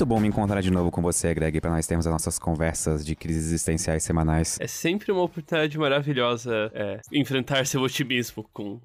muito bom me encontrar de novo com você, Greg, para nós termos as nossas conversas de crises existenciais semanais. É sempre uma oportunidade maravilhosa é, enfrentar seu otimismo com.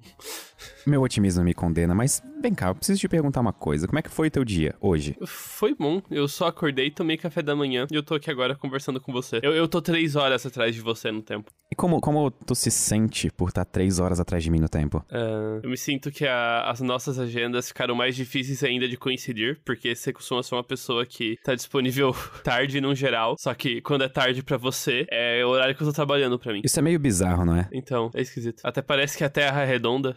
Meu otimismo me condena, mas vem cá, eu preciso te perguntar uma coisa. Como é que foi o teu dia hoje? Foi bom. Eu só acordei, tomei café da manhã e eu tô aqui agora conversando com você. Eu, eu tô três horas atrás de você no tempo. E como, como tu se sente por estar três horas atrás de mim no tempo? Uh, eu me sinto que a, as nossas agendas ficaram mais difíceis ainda de coincidir, porque você costuma ser uma pessoa que tá disponível tarde no geral, só que quando é tarde para você, é o horário que eu tô trabalhando para mim. Isso é meio bizarro, não é? Então, é esquisito. Até parece que a Terra é redonda.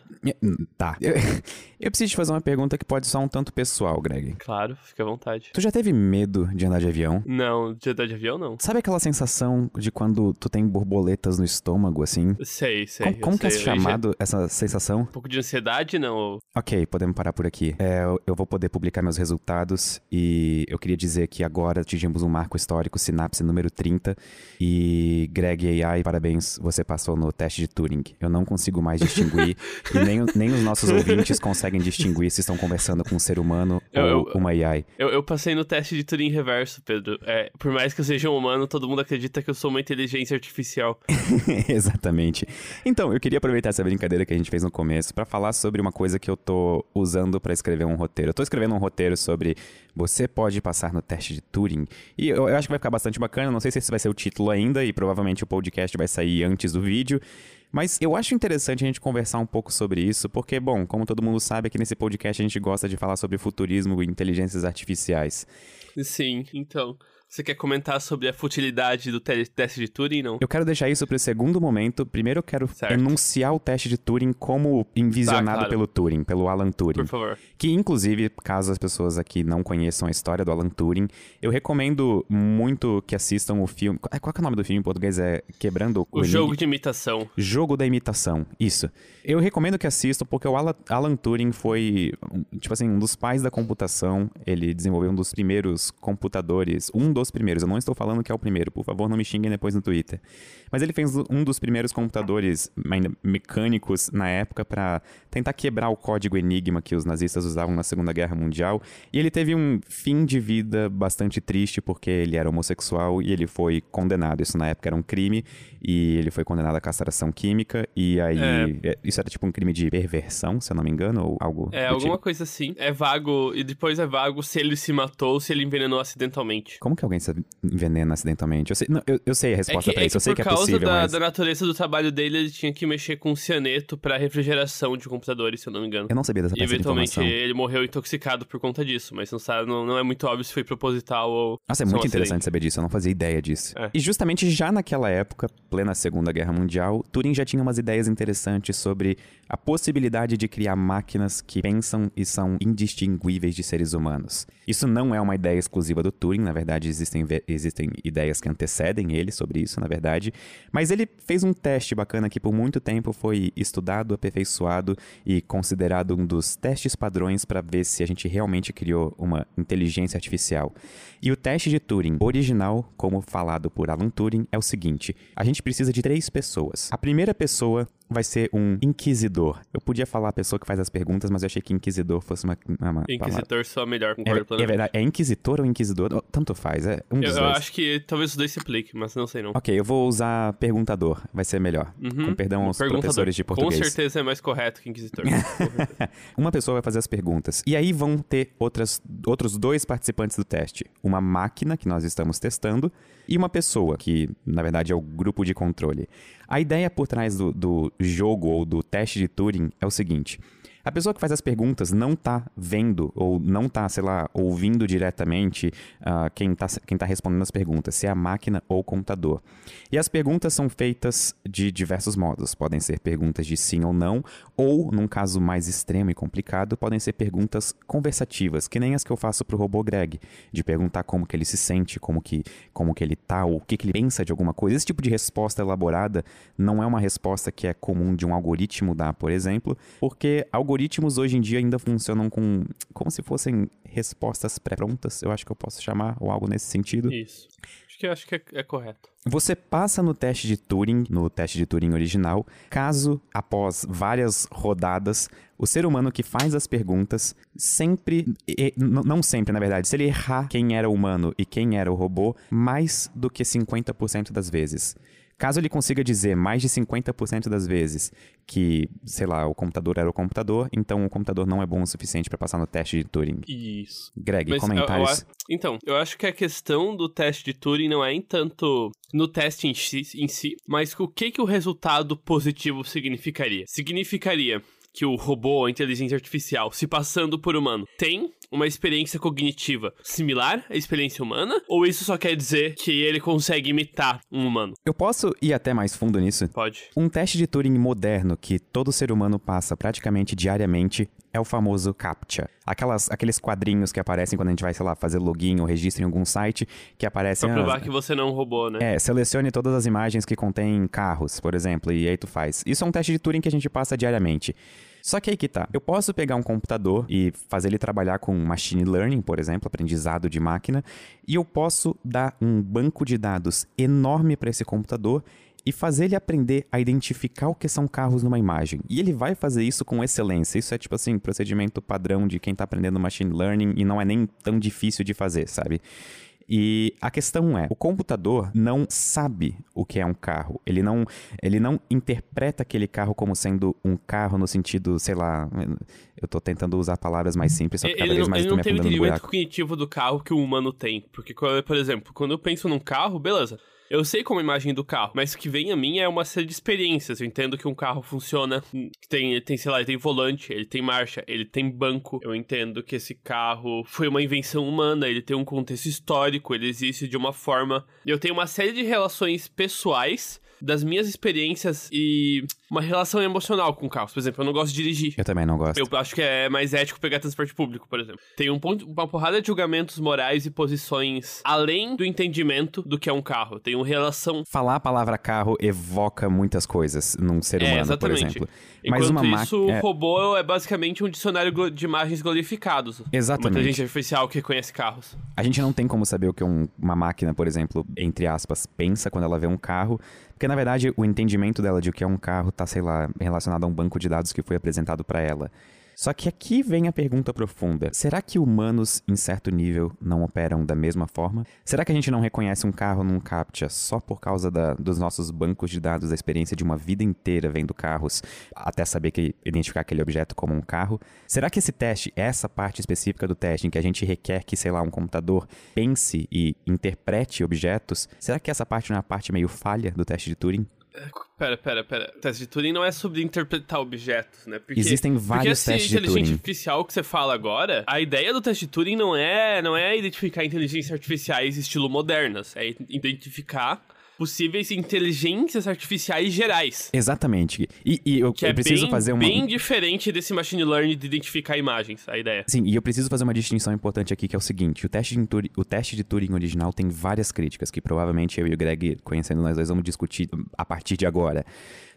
Tá. Eu, eu preciso te fazer uma pergunta que pode ser um tanto pessoal, Greg. Claro, fica à vontade. Tu já teve medo de andar de avião? Não, de andar de avião não. Sabe aquela sensação de quando tu tem borboletas no estômago, assim? Sei, sei. Como, como que é chamado já... essa sensação? Um pouco de ansiedade, não? Ok, podemos parar por aqui. É, eu vou poder publicar meus resultados e eu queria dizer que agora atingimos um marco histórico, sinapse número 30. E Greg AI, parabéns, você passou no teste de Turing. Eu não consigo mais distinguir e nem, nem os nossos ouvintes conseguem distinguir se estão conversando com um ser humano eu, ou uma AI. Eu, eu, passei no teste de Turing reverso, Pedro. É, por mais que eu seja um humano, todo mundo acredita que eu sou uma inteligência artificial. Exatamente. Então, eu queria aproveitar essa brincadeira que a gente fez no começo para falar sobre uma coisa que eu tô usando para escrever um roteiro. Eu tô escrevendo um roteiro sobre você pode passar no teste de Turing. E eu, eu acho que vai ficar bastante bacana. Não sei se esse vai ser o título ainda e provavelmente o podcast vai sair antes do vídeo. Mas eu acho interessante a gente conversar um pouco sobre isso, porque, bom, como todo mundo sabe, aqui nesse podcast a gente gosta de falar sobre futurismo e inteligências artificiais. Sim, então. Você quer comentar sobre a futilidade do teste de Turing, não? Eu quero deixar isso para o segundo momento. Primeiro eu quero certo. enunciar o teste de Turing como envisionado tá, claro. pelo Turing, pelo Alan Turing. Por favor. Que, inclusive, caso as pessoas aqui não conheçam a história do Alan Turing, eu recomendo muito que assistam o filme... Qual é o nome do filme em português? É Quebrando o... O Jogo de Imitação. Jogo da Imitação, isso. Eu recomendo que assistam porque o Alan Turing foi, tipo assim, um dos pais da computação. Ele desenvolveu um dos primeiros computadores, um dos primeiros. Eu não estou falando que é o primeiro, por favor, não me xinguem depois no Twitter. Mas ele fez um dos primeiros computadores ainda mecânicos na época para tentar quebrar o código Enigma que os nazistas usavam na Segunda Guerra Mundial. E ele teve um fim de vida bastante triste porque ele era homossexual e ele foi condenado. Isso na época era um crime e ele foi condenado à castração química e aí é. é isso era tipo um crime de perversão, se eu não me engano, ou algo É, alguma tipo. coisa assim. É vago e depois é vago se ele se matou ou se ele envenenou acidentalmente. Como que alguém se envenena acidentalmente? Eu sei, não, eu, eu sei a resposta é que, pra é isso, eu sei que é possível, da, mas... da natureza do trabalho dele, ele tinha que mexer com cianeto para refrigeração de computadores, se eu não me engano. Eu não sabia dessa E eventualmente ele morreu intoxicado por conta disso, mas não sabe, não, não é muito óbvio se foi proposital ou Nossa, é muito interessante saber disso, eu não fazia ideia disso. É. E justamente já naquela época, plena Segunda Guerra Mundial, Turing já tinha umas ideias interessantes sobre a possibilidade de criar máquinas que pensam e são indistinguíveis de seres humanos. Isso não é uma ideia exclusiva do Turing, na verdade existem, existem ideias que antecedem ele sobre isso, na verdade, mas ele fez um teste bacana que por muito tempo foi estudado, aperfeiçoado e considerado um dos testes padrões para ver se a gente realmente criou uma inteligência artificial. E o teste de Turing original, como falado por Alan Turing, é o seguinte: a gente precisa de três pessoas. A primeira pessoa vai ser um inquisidor. Eu podia falar a pessoa que faz as perguntas, mas eu achei que inquisidor fosse uma, uma Inquisitor palavra. só melhor, concordo é, é verdade. É inquisitor ou inquisidor? Tanto faz, é um dos Eu, eu acho que talvez os dois se apliquem, mas não sei não. Ok, eu vou usar perguntador, vai ser melhor. Uhum. Com perdão aos professores de português. Com certeza é mais correto que inquisitor. uma pessoa vai fazer as perguntas. E aí vão ter outras, outros dois participantes do teste. Uma máquina, que nós estamos testando, e uma pessoa, que na verdade é o grupo de controle. A ideia por trás do, do jogo ou do teste de Turing é o seguinte: a pessoa que faz as perguntas não está vendo ou não está, sei lá, ouvindo diretamente uh, quem está quem tá respondendo as perguntas, se é a máquina ou o computador. E as perguntas são feitas de diversos modos. Podem ser perguntas de sim ou não, ou, num caso mais extremo e complicado, podem ser perguntas conversativas, que nem as que eu faço para o robô Greg, de perguntar como que ele se sente, como que, como que ele tá, ou o que, que ele pensa de alguma coisa. Esse tipo de resposta elaborada não é uma resposta que é comum de um algoritmo dar, por exemplo, porque algoritmos hoje em dia ainda funcionam com como se fossem respostas pré-prontas, eu acho que eu posso chamar, ou algo nesse sentido. Isso que acho que é, é correto. Você passa no teste de Turing, no teste de Turing original, caso após várias rodadas o ser humano que faz as perguntas sempre, e, não sempre na verdade, se ele errar quem era o humano e quem era o robô, mais do que 50% das vezes. Caso ele consiga dizer mais de 50% das vezes que, sei lá, o computador era o computador, então o computador não é bom o suficiente para passar no teste de Turing. Isso. Greg, Mas comentários. Eu, eu, então, eu acho que a questão do teste de Turing não é em tanto no teste em si, em si mas o que, que o resultado positivo significaria? Significaria que o robô, a inteligência artificial, se passando por humano, tem uma experiência cognitiva similar à experiência humana? Ou isso só quer dizer que ele consegue imitar um humano? Eu posso ir até mais fundo nisso? Pode. Um teste de Turing moderno que todo ser humano passa praticamente diariamente é o famoso CAPTCHA. Aquelas, aqueles quadrinhos que aparecem quando a gente vai, sei lá, fazer login ou registro em algum site, que aparecem... Pra provar as... que você não roubou, né? É, selecione todas as imagens que contêm carros, por exemplo, e aí tu faz. Isso é um teste de Turing que a gente passa diariamente. Só que aí que tá. Eu posso pegar um computador e fazer ele trabalhar com machine learning, por exemplo, aprendizado de máquina, e eu posso dar um banco de dados enorme para esse computador e fazer ele aprender a identificar o que são carros numa imagem. E ele vai fazer isso com excelência. Isso é tipo assim, procedimento padrão de quem está aprendendo machine learning e não é nem tão difícil de fazer, sabe? E a questão é, o computador não sabe o que é um carro. Ele não, ele não interpreta aquele carro como sendo um carro no sentido, sei lá, eu tô tentando usar palavras mais simples, só que cada ele vez mais ele não tem o entendimento cognitivo do carro que o humano tem. Porque, por exemplo, quando eu penso num carro, beleza. Eu sei como a imagem do carro, mas o que vem a mim é uma série de experiências. Eu entendo que um carro funciona, tem, tem sei lá, ele tem volante, ele tem marcha, ele tem banco. Eu entendo que esse carro foi uma invenção humana, ele tem um contexto histórico, ele existe de uma forma. Eu tenho uma série de relações pessoais das minhas experiências e uma relação emocional com carros. Por exemplo, eu não gosto de dirigir. Eu também não gosto. Eu acho que é mais ético pegar transporte público, por exemplo. Tem um ponto, uma porrada de julgamentos morais e posições além do entendimento do que é um carro. Tem uma relação. Falar a palavra carro evoca muitas coisas num ser humano, é, exatamente. por exemplo. Enquanto Mas uma isso, o é... robô é basicamente um dicionário de imagens glorificados. Exatamente. Uma inteligência artificial que reconhece carros. A gente não tem como saber o que um, uma máquina, por exemplo, entre aspas, pensa quando ela vê um carro, porque na verdade o entendimento dela de o que é um carro tá, sei lá, relacionado a um banco de dados que foi apresentado para ela. Só que aqui vem a pergunta profunda: será que humanos, em certo nível, não operam da mesma forma? Será que a gente não reconhece um carro num CAPTCHA só por causa da, dos nossos bancos de dados, da experiência de uma vida inteira vendo carros, até saber que identificar aquele objeto como um carro? Será que esse teste, essa parte específica do teste, em que a gente requer que, sei lá, um computador pense e interprete objetos, será que essa parte não é a parte meio falha do teste de Turing? Pera, pera, pera. O teste de Turing não é sobre interpretar objetos, né? Porque, Existem vários porque testes de Turing. Inteligência artificial que você fala agora, a ideia do teste de Turing não é, não é identificar inteligências artificiais estilo modernas, é identificar possíveis inteligências artificiais gerais. Exatamente. E, e eu, que eu é preciso bem, fazer uma. bem diferente desse machine learning de identificar imagens, a ideia. Sim, e eu preciso fazer uma distinção importante aqui, que é o seguinte: o teste de Turing, o teste de Turing original tem várias críticas, que provavelmente eu e o Greg, conhecendo nós dois, vamos discutir a partir de agora.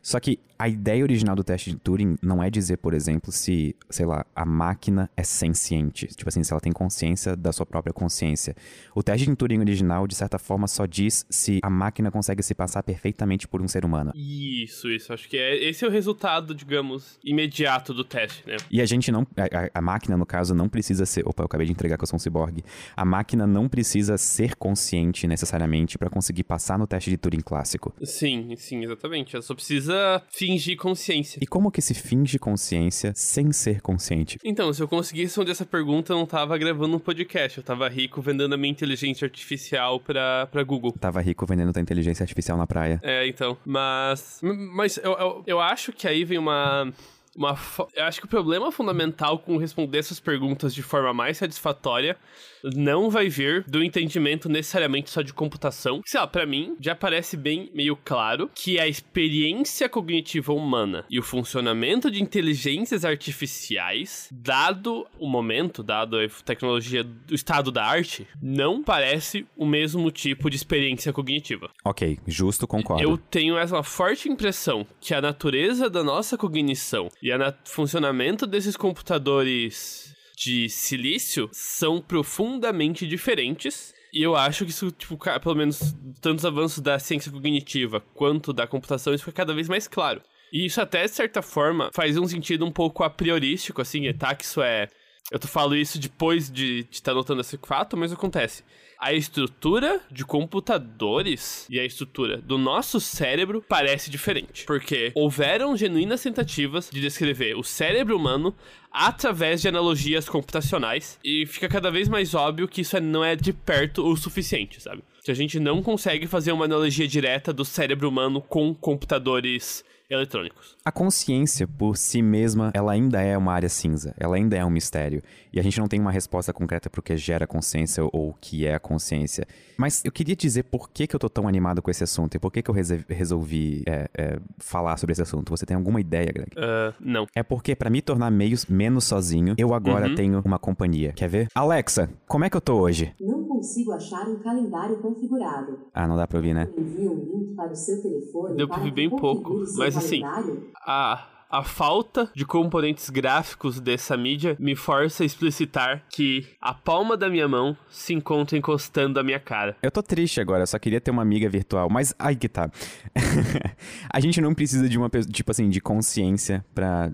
Só que a ideia original do teste de Turing não é dizer, por exemplo, se, sei lá, a máquina é senciente. Tipo assim, se ela tem consciência da sua própria consciência. O teste de Turing original, de certa forma, só diz se a máquina consegue se passar perfeitamente por um ser humano. Isso, isso. Acho que é, esse é o resultado, digamos, imediato do teste, né? E a gente não. A, a máquina, no caso, não precisa ser. Opa, eu acabei de entregar que eu sou um ciborgue. A máquina não precisa ser consciente necessariamente para conseguir passar no teste de Turing clássico. Sim, sim, exatamente. Ela só precisa precisa fingir consciência. E como que se finge consciência sem ser consciente? Então, se eu conseguisse responder essa pergunta, eu não tava gravando um podcast. Eu tava rico vendendo a minha inteligência artificial pra, pra Google. Tava rico vendendo tua inteligência artificial na praia. É, então. Mas. Mas eu, eu, eu acho que aí vem uma uma eu acho que o problema fundamental com responder essas perguntas de forma mais satisfatória não vai vir do entendimento necessariamente só de computação. Sei lá, pra mim, já parece bem meio claro que a experiência cognitiva humana e o funcionamento de inteligências artificiais, dado o momento, dado a tecnologia do estado da arte, não parece o mesmo tipo de experiência cognitiva. Ok, justo, concordo. Eu tenho essa forte impressão que a natureza da nossa cognição e o funcionamento desses computadores de silício são profundamente diferentes E eu acho que isso, tipo, pelo menos tantos avanços da ciência cognitiva quanto da computação, isso fica cada vez mais claro. E isso até, de certa forma, faz um sentido um pouco a priorístico, assim, tá? Que isso é. Eu tô falando isso depois de estar tá notando esse fato, mas acontece a estrutura de computadores e a estrutura do nosso cérebro parece diferente. Porque houveram genuínas tentativas de descrever o cérebro humano através de analogias computacionais e fica cada vez mais óbvio que isso não é de perto o suficiente, sabe? Que a gente não consegue fazer uma analogia direta do cérebro humano com computadores eletrônicos. A consciência por si mesma, ela ainda é uma área cinza, ela ainda é um mistério. E a gente não tem uma resposta concreta para o que gera consciência ou o que é a consciência. Mas eu queria dizer por que, que eu tô tão animado com esse assunto e por que, que eu resolvi é, é, falar sobre esse assunto. Você tem alguma ideia, Greg? Uh, não. É porque para me tornar meio, menos sozinho, eu agora uhum. tenho uma companhia. Quer ver? Alexa, como é que eu tô hoje? Não consigo achar um calendário configurado. Ah, não dá pra ouvir, né? Envia um link para o seu telefone. Deu pra ouvir bem pouco, mas assim, a a falta de componentes gráficos dessa mídia me força a explicitar que a palma da minha mão se encontra encostando a minha cara. Eu tô triste agora, só queria ter uma amiga virtual, mas aí que tá. a gente não precisa de uma, tipo assim, de consciência para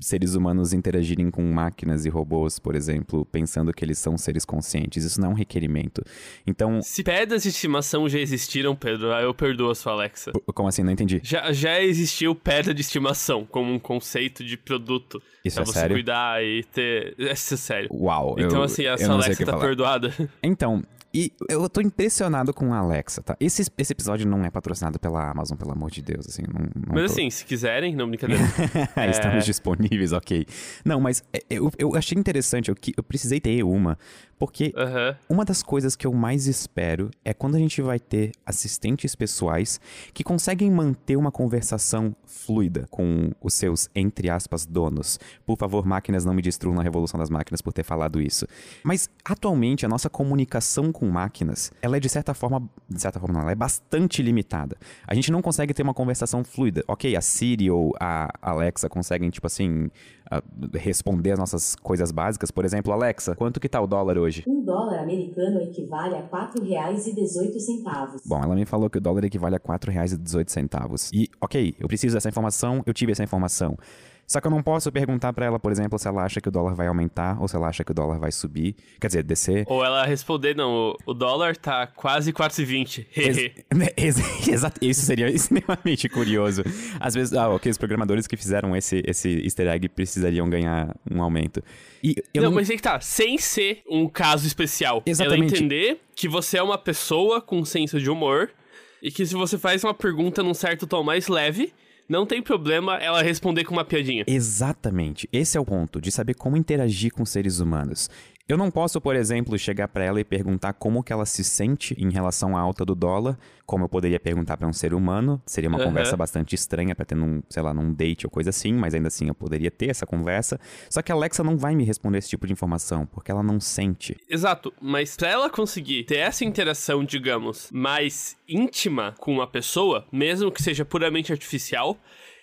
seres humanos interagirem com máquinas e robôs, por exemplo, pensando que eles são seres conscientes. Isso não é um requerimento. Então. Se pedras de estimação já existiram, Pedro, eu perdoo a sua Alexa. Como assim? Não entendi. Já, já existiu pedra de estimação como um conceito de produto. Isso pra é você sério? cuidar e ter. Isso é sério. Uau. Então, eu, assim, a sua Alexa tá falar. perdoada. Então, e eu tô impressionado com a Alexa, tá? Esse, esse episódio não é patrocinado pela Amazon, pelo amor de Deus, assim. Não, não mas tô... assim, se quiserem, não brincadeira. Estamos é... disponíveis, ok. Não, mas é, eu, eu achei interessante, eu, eu precisei ter uma, porque uhum. uma das coisas que eu mais espero é quando a gente vai ter assistentes pessoais que conseguem manter uma conversação fluida com os seus, entre aspas, donos. Por favor, máquinas, não me destruam na revolução das máquinas por ter falado isso. Mas, atualmente, a nossa comunicação com máquinas, ela é de certa forma, de certa forma não, ela é bastante limitada. A gente não consegue ter uma conversação fluida. Ok, a Siri ou a Alexa conseguem, tipo assim, responder as nossas coisas básicas. Por exemplo, Alexa, quanto que tá o dólar hoje? Um dólar americano equivale a R$ 4,18. Bom, ela me falou que o dólar equivale a R$ 4,18. E, ok, eu preciso dessa informação, eu tive essa informação. Só que eu não posso perguntar para ela, por exemplo, se ela acha que o dólar vai aumentar ou se ela acha que o dólar vai subir. Quer dizer, descer. Ou ela responder, não, o dólar tá quase 4,20. Ex exato, isso seria extremamente curioso. Às vezes, ah, ok, os programadores que fizeram esse, esse easter egg precisariam ganhar um aumento. E não, não, mas aí que tá, sem ser um caso especial. Exatamente. Ela entender que você é uma pessoa com senso de humor e que se você faz uma pergunta num certo tom mais leve, não tem problema ela responder com uma piadinha. Exatamente. Esse é o ponto, de saber como interagir com seres humanos. Eu não posso, por exemplo, chegar para ela e perguntar como que ela se sente em relação à alta do dólar, como eu poderia perguntar para um ser humano. Seria uma uhum. conversa bastante estranha para ter num, sei lá, num date ou coisa assim, mas ainda assim eu poderia ter essa conversa. Só que a Alexa não vai me responder esse tipo de informação, porque ela não sente. Exato, mas para ela conseguir ter essa interação, digamos, mais íntima com uma pessoa, mesmo que seja puramente artificial,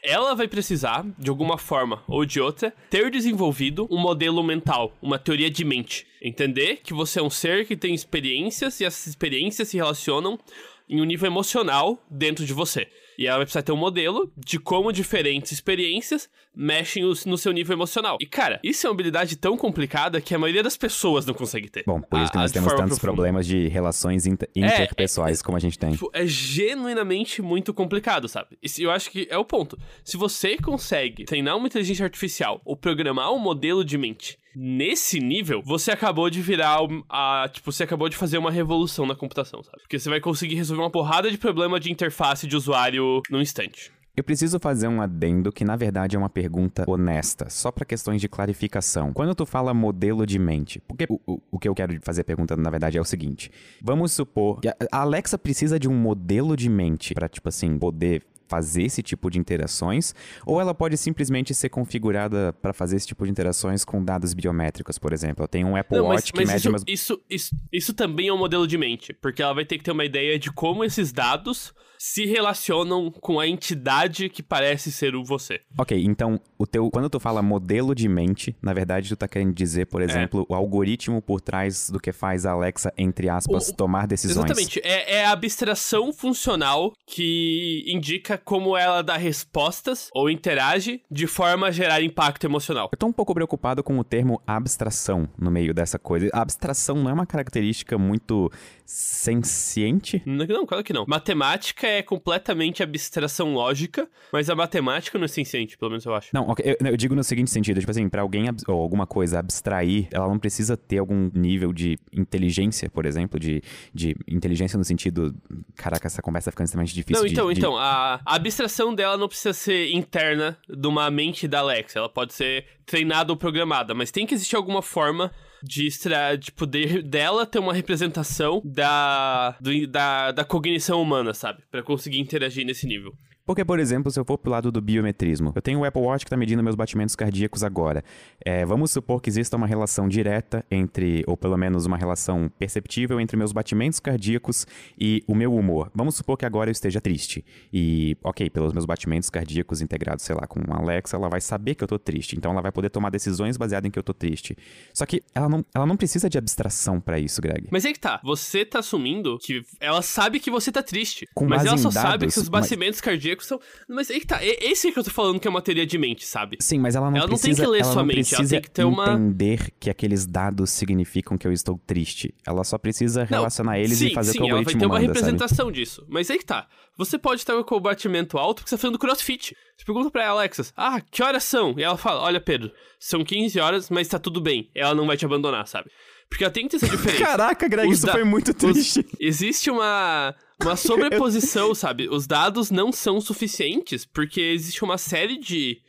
ela vai precisar, de alguma forma ou de outra, ter desenvolvido um modelo mental, uma teoria de mente. Entender que você é um ser que tem experiências e essas experiências se relacionam em um nível emocional dentro de você. E ela vai precisar ter um modelo de como diferentes experiências mexem no seu nível emocional. E, cara, isso é uma habilidade tão complicada que a maioria das pessoas não consegue ter. Bom, por isso que nós temos tantos profunda. problemas de relações inter interpessoais é, é, como a gente tem. Tipo, é genuinamente muito complicado, sabe? E eu acho que é o ponto. Se você consegue treinar uma inteligência artificial ou programar um modelo de mente nesse nível, você acabou de virar a. Tipo, você acabou de fazer uma revolução na computação, sabe? Porque você vai conseguir resolver uma porrada de problema de interface de usuário num instante. Eu preciso fazer um adendo que na verdade é uma pergunta honesta, só para questões de clarificação. Quando tu fala modelo de mente, porque o, o, o que eu quero fazer pergunta na verdade é o seguinte: vamos supor que a Alexa precisa de um modelo de mente para tipo assim poder fazer esse tipo de interações, ou ela pode simplesmente ser configurada para fazer esse tipo de interações com dados biométricos, por exemplo. Eu tenho um Apple Não, mas, Watch que mas mede isso, umas... isso, isso, isso também é um modelo de mente, porque ela vai ter que ter uma ideia de como esses dados se relacionam com a entidade que parece ser o você. Ok, então o teu, quando tu fala modelo de mente, na verdade tu tá querendo dizer, por exemplo, o algoritmo por trás do que faz a Alexa, entre aspas, O- tomar decisões. Exatamente. É, é a abstração funcional que indica como ela dá respostas ou interage de forma a gerar impacto emocional. Eu tô um pouco preocupado com o termo abstração no meio dessa coisa. A abstração não é uma característica muito senciente? Não, não, claro que não. Matemática é completamente abstração lógica, mas a matemática não é senciente, pelo menos eu acho. Não, ok, eu, eu digo no seguinte sentido, tipo assim, pra alguém ab- ou alguma coisa abstrair, ela não precisa ter algum nível de inteligência, por exemplo, de, de inteligência no sentido, caraca, essa conversa tá ficando extremamente difícil Não, de- então, de, então, a, a abstração dela não precisa ser interna de uma mente da Alexa. Ela pode ser treinada ou programada, mas tem que existir alguma forma de, extra, de poder dela ter uma representação da, do- da, da cognição humana, sabe? Pra conseguir interagir nesse nível. Porque, por exemplo, se eu for pro lado do biometrismo, eu tenho o Apple Watch que tá medindo meus batimentos cardíacos agora. É, vamos supor que exista uma relação direta entre, ou pelo menos uma relação perceptível entre meus batimentos cardíacos e o meu humor. Vamos supor que agora eu esteja triste. E, ok, pelos meus batimentos cardíacos integrados, sei lá, com a Alexa, ela vai saber que eu tô triste. Então ela vai poder tomar decisões baseadas em que eu tô triste. Só que ela não, ela não precisa de abstração pra isso, Greg. Mas aí que tá, você tá assumindo que ela sabe que você tá triste. Com mas ela só sabe dados, que seus mas- batimentos cardíacos Mas aí que tá, esse que eu tô falando que é uma teoria de mente, sabe? Sim, mas ela não Ela não tem precisa, que ler ela sua não mente, ela precisa tem que ter uma- entender que aqueles dados significam que eu estou triste. Ela só precisa Não, relacionar eles sim, e fazer sim, o que o ela vai algoritmo ter uma manda, sabe? representação disso. Mas aí que tá. Você pode estar com o batimento alto porque você tá fazendo crossfit. Você pergunta pra ela, Alexas, ah, que horas são? E ela fala, olha, Pedro, são 15 horas, mas tá tudo bem. Ela não vai te abandonar, sabe? Porque ela tem que ter essa diferença. Caraca, Greg, Os isso da- foi muito Os- triste. existe uma, uma sobreposição, sabe? Os dados não são suficientes porque existe uma série de,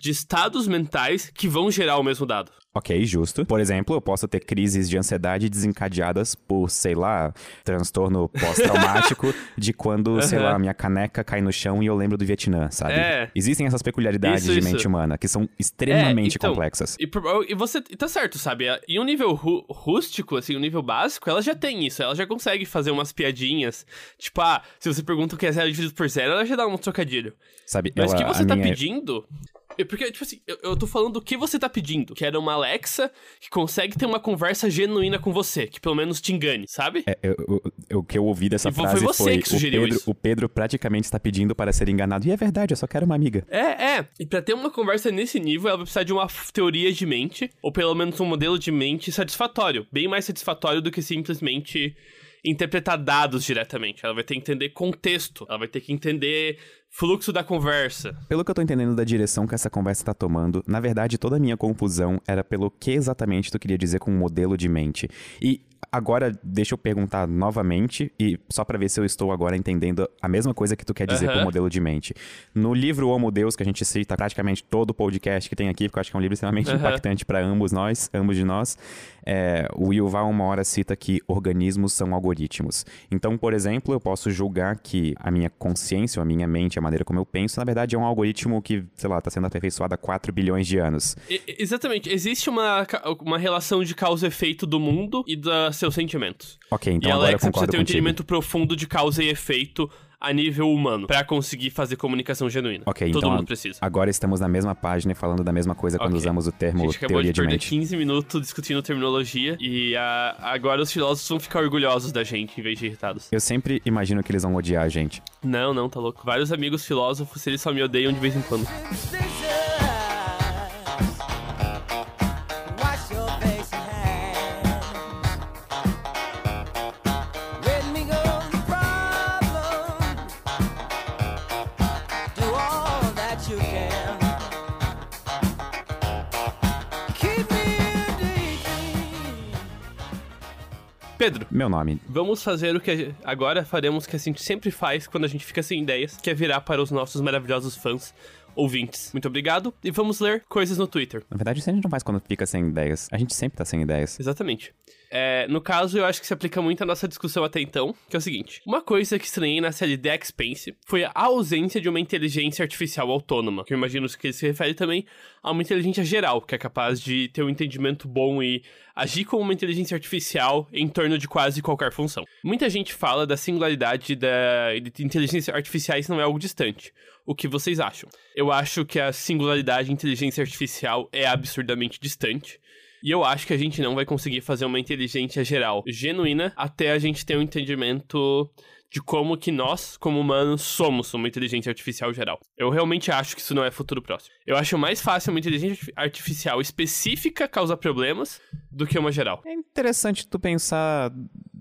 de estados mentais que vão gerar o mesmo dado. Ok, justo. Por exemplo, eu posso ter crises de ansiedade desencadeadas por, sei lá, transtorno pós-traumático de quando, sei Aham. lá, minha caneca cai no chão e eu lembro do Vietnã, sabe? É. Existem essas peculiaridades Isso, de isso. mente humana que são extremamente então, complexas. E, e você e tá certo, sabe? Em um nível rústico, assim, um nível básico, ela já tem isso. Ela já consegue fazer umas piadinhas. Tipo, ah, se você pergunta o que é zero dividido por zero, ela já dá um trocadilho. Sabe? Mas o que você tá minha- pedindo. É Porque, tipo assim, eu, eu tô falando do que você tá pedindo. Que era uma Alexa que consegue ter uma conversa genuína com você, que pelo menos te engane, sabe? É, eu- eu- o que eu ouvi dessa E foi frase você foi que sugeriu o, Pedro, isso. o Pedro praticamente está pedindo para ser enganado. E é verdade, eu só quero uma amiga. É, é. E pra ter uma conversa nesse nível, ela vai precisar de uma teoria de mente, ou pelo menos um modelo de mente satisfatório. Bem mais satisfatório do que simplesmente interpretar dados diretamente. Ela vai ter que entender contexto, ela vai ter que entender fluxo da conversa. Pelo que eu tô entendendo da direção que essa conversa tá tomando, na verdade toda a minha confusão era pelo que exatamente tu queria dizer com modelo de mente. E agora deixa eu perguntar novamente, e só pra ver se eu estou agora entendendo a mesma coisa que tu quer dizer Aham. com modelo de mente. No livro Homo Deus, que a gente cita praticamente todo o podcast que tem aqui, porque eu acho que é um livro extremamente Aham. impactante pra ambos nós, ambos de nós, é, o Yuval uma hora cita que organismos são algoritmos. Então, por exemplo, eu posso julgar que a minha consciência, ou a minha mente, a maneira como eu penso, na verdade é um algoritmo que, sei lá, está sendo aperfeiçoado há 4 bilhões de anos. E- exatamente. Existe uma, uma relação de causa e efeito do mundo e dos seus sentimentos. Ok, então e agora eu Alexa precisa concordo ter um entendimento profundo de causa e efeito a nível humano pra conseguir fazer comunicação genuína. Ok, Todo então mundo a- precisa. agora estamos na mesma página e falando da mesma coisa quando usamos o A termo gente acabou teoria de de, perder mente. 15 minutos discutindo terminologia e ah, agora os filósofos vão ficar orgulhosos da gente em vez de irritados. Eu sempre imagino que eles vão odiar a gente. Não, não, tá louco. Vários amigos filósofos, eles só me odeiam de vez em quando. Pedro, Meu nome. vamos fazer o que agora faremos o que a gente sempre faz quando a gente fica sem ideias, que é virar para os nossos maravilhosos fãs ouvintes. Muito obrigado e vamos ler coisas no Twitter. Na verdade, isso a gente não faz quando fica sem ideias. A gente sempre tá sem ideias. Exatamente. É, no caso, eu acho que se aplica muito à nossa discussão até então, que é o seguinte: uma coisa que estranhei na série The Expanse foi a ausência de uma inteligência artificial autônoma, que eu imagino que ele se refere também a uma inteligência geral, que é capaz de ter um entendimento bom e agir como uma inteligência artificial em torno de quase qualquer função. Muita gente fala da singularidade da de inteligência artificiais não é algo distante. O que vocês acham? Eu acho que a singularidade de inteligência artificial é absurdamente distante. E eu acho que a gente não vai conseguir fazer uma inteligência geral genuína até a gente ter um entendimento de como que nós, como humanos, somos uma inteligência artificial geral. Eu realmente acho que isso não é futuro próximo. Eu acho mais fácil uma inteligência artificial específica causar problemas do que uma geral. É interessante tu pensar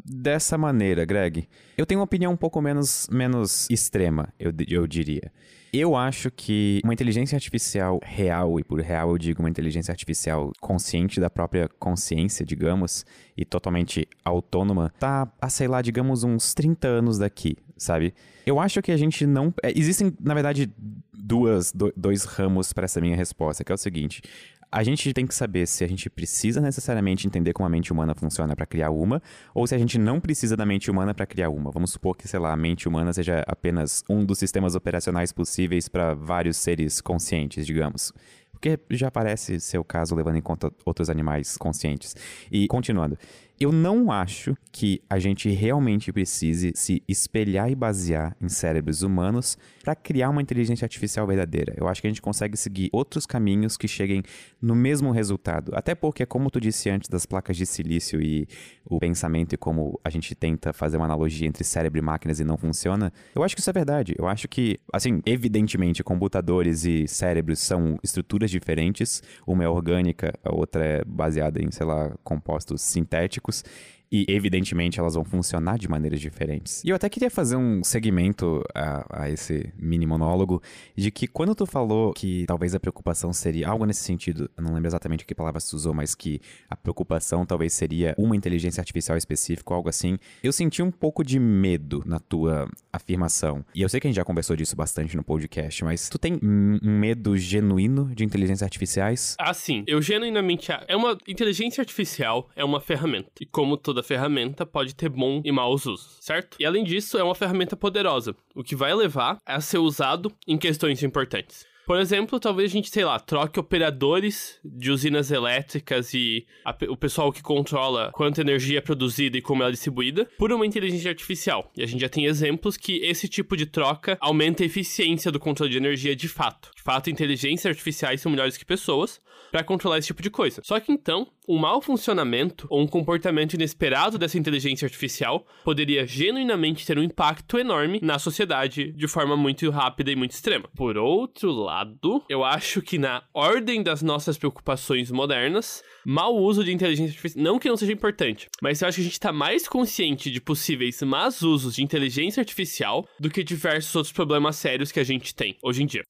dessa maneira, Greg. Eu tenho uma opinião um pouco menos, menos extrema, eu, eu diria. Eu acho que uma inteligência artificial real, e por real eu digo uma inteligência artificial consciente da própria consciência, digamos, e totalmente autônoma, tá a, sei lá, digamos, uns 30 anos daqui, sabe? Eu acho que a gente não. é, existem, na verdade, duas, do- dois ramos para essa minha resposta, que é o seguinte. A gente tem que saber se a gente precisa necessariamente entender como a mente humana funciona para criar uma, ou se a gente não precisa da mente humana para criar uma. Vamos supor que, sei lá, a mente humana seja apenas um dos sistemas operacionais possíveis para vários seres conscientes, digamos. Porque já parece ser o caso levando em conta outros animais conscientes. E continuando, eu não acho que a gente realmente precise se espelhar e basear em cérebros humanos para criar uma inteligência artificial verdadeira. Eu acho que a gente consegue seguir outros caminhos que cheguem no mesmo resultado. Até porque, como tu disse antes das placas de silício e o pensamento e como a gente tenta fazer uma analogia entre cérebro e máquinas e não funciona, eu acho que isso é verdade. Eu acho que, assim, evidentemente, computadores e cérebros são estruturas diferentes. Uma é orgânica, a outra é baseada em, sei lá, compostos sintéticos. E, evidentemente, elas vão funcionar de maneiras diferentes. E eu até queria fazer um segmento a, a esse mini monólogo de que quando tu falou que talvez a preocupação seria algo nesse sentido, eu não lembro exatamente que palavra tu usou, mas que a preocupação talvez seria uma inteligência artificial específica algo assim, eu senti um pouco de medo na tua afirmação. E eu sei que a gente já conversou disso bastante no podcast, mas tu tem um medo genuíno de inteligências artificiais? Assim, eu genuinamente. É uma inteligência artificial, é uma ferramenta. E como toda ferramenta, pode ter bom e maus usos, certo? E além disso, é uma ferramenta poderosa, o que vai levar a ser usado em questões importantes. Por exemplo, talvez a gente, sei lá, troque operadores de usinas elétricas e a o pessoal que controla quanta energia é produzida e como ela é distribuída por uma inteligência artificial. E a gente já tem exemplos que esse tipo de troca aumenta a eficiência do controle de energia de fato. Fato, inteligências artificiais são melhores que pessoas para controlar esse tipo de coisa. Só que então, um mau funcionamento ou um comportamento inesperado dessa inteligência artificial poderia genuinamente ter um impacto enorme na sociedade de forma muito rápida e muito extrema. Por outro lado, eu acho que na ordem das nossas preocupações modernas, mau uso de inteligência artificial, não que não seja importante, mas eu acho que a gente tá mais consciente de possíveis más usos de inteligência artificial do que diversos outros problemas sérios que a gente tem hoje em dia.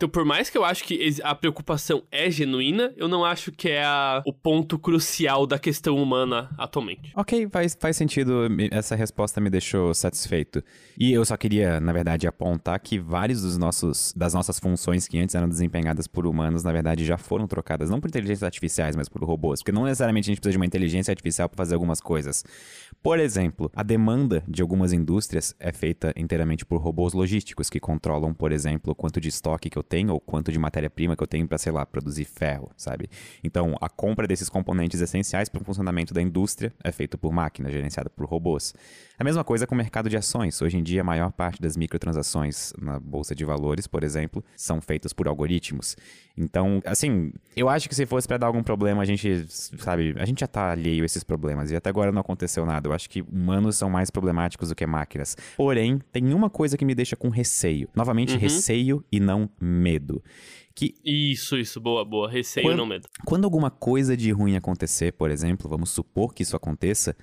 Então, por mais que eu acho que a preocupação é genuína, eu não acho que é a- o ponto crucial da questão humana atualmente. Ok, faz, faz sentido. Essa resposta me deixou satisfeito. E eu só queria, na verdade, apontar que vários das nossas funções que antes eram desempenhadas por humanos, na verdade, já foram trocadas, não por inteligências artificiais, mas por robôs. Porque não necessariamente a gente precisa de uma inteligência artificial para fazer algumas coisas. Por exemplo, a demanda de algumas indústrias é feita inteiramente por robôs logísticos que controlam, por exemplo, quanto de estoque que eu tenho ou quanto de matéria-prima que eu tenho para, sei lá, produzir ferro, sabe? Então, a compra desses componentes essenciais para o funcionamento da indústria é feito por máquinas, gerenciada por robôs. A mesma coisa com o mercado de ações. Hoje em dia, a maior parte das microtransações na bolsa de valores, por exemplo, são feitas por algoritmos. Então, assim, eu acho que se fosse para dar algum problema, a gente, sabe, a gente já tá alheio a esses problemas e até agora não aconteceu nada. Eu acho que humanos são mais problemáticos do que máquinas. Porém, tem uma coisa que me deixa com receio. Novamente, receio e não medo. Que Isso, isso, boa, boa. Receio, Quando- não medo. quando alguma coisa de ruim acontecer, por exemplo, vamos supor que isso aconteça,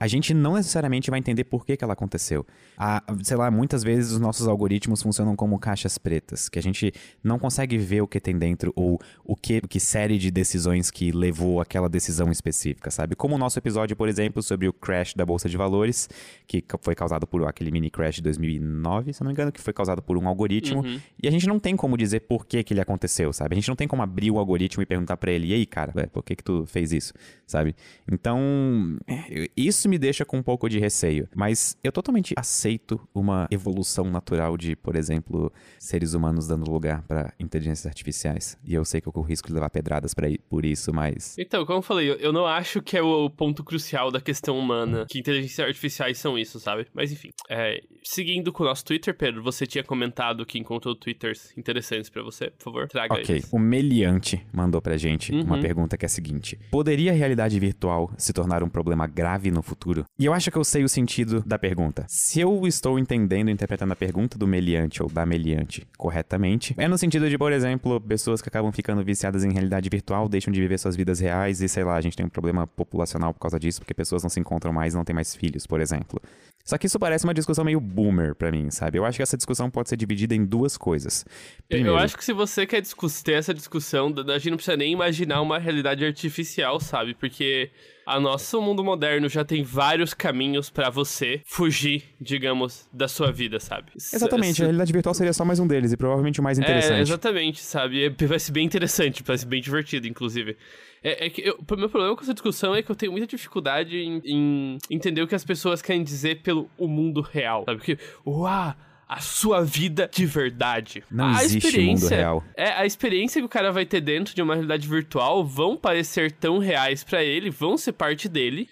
a gente não necessariamente vai entender por que, que ela aconteceu. A, sei lá, muitas vezes os nossos algoritmos funcionam como caixas pretas, que a gente não consegue ver o que tem dentro ou o que, que série de decisões que levou aquela decisão específica, sabe? Como o nosso episódio, por exemplo, sobre o crash da Bolsa de Valores, que foi causado por aquele mini crash de 2009, se não me engano, que foi causado por um algoritmo. E a gente não tem como dizer por que, que ele aconteceu, sabe? A gente não tem como abrir o algoritmo e perguntar pra ele, e aí, cara, por que que tu fez isso, sabe? Então, é, isso me deixa com um pouco de receio. Mas eu totalmente aceito uma evolução natural de, por exemplo, seres humanos dando lugar pra inteligências artificiais. E eu sei que eu corro o risco de levar pedradas pra, por isso, mas... Então, como eu falei, eu- não acho que é o ponto crucial da questão humana, que inteligências artificiais são isso, sabe? Mas enfim, é, seguindo com o nosso Twitter, Pedro, você tinha comentado que encontrou twitters interessantes pra você, por favor, traga Ok, eles. o Meliante mandou pra gente uma Uhum. pergunta que é a seguinte: Poderia a realidade virtual se tornar um problema grave no futuro? E eu acho que eu sei o sentido da pergunta. Se eu estou entendendo e interpretando a pergunta do Meliante ou da Meliante corretamente, é no sentido de, por exemplo, pessoas que acabam ficando viciadas em realidade virtual deixam de viver suas vidas reais e, sei lá, a gente tem um problema populacional por causa disso, porque pessoas não se encontram mais e não têm mais filhos, por exemplo. Só que isso parece uma discussão meio boomer pra mim, sabe? Eu acho que essa discussão pode ser dividida em duas coisas. Eu acho que se você quer discutir ter essa discussão, a gente não precisa nem imaginar uma realidade artificial, sabe? Porque a nosso mundo moderno já tem vários caminhos pra você fugir, digamos, da sua vida, sabe? Exatamente, Se- a realidade virtual seria só mais um deles e provavelmente o mais É, interessante. exatamente, sabe? É, vai ser bem interessante, vai ser bem divertido, inclusive. É, é que eu- o meu problema com essa discussão é que eu tenho muita dificuldade em, em entender o que as pessoas querem dizer pelo o mundo real, sabe? Porque, uau, a sua vida de verdade. Não a existe experiência, mundo real. É, a experiência que o cara vai ter dentro de uma realidade virtual vão parecer tão reais pra ele, vão ser parte dele,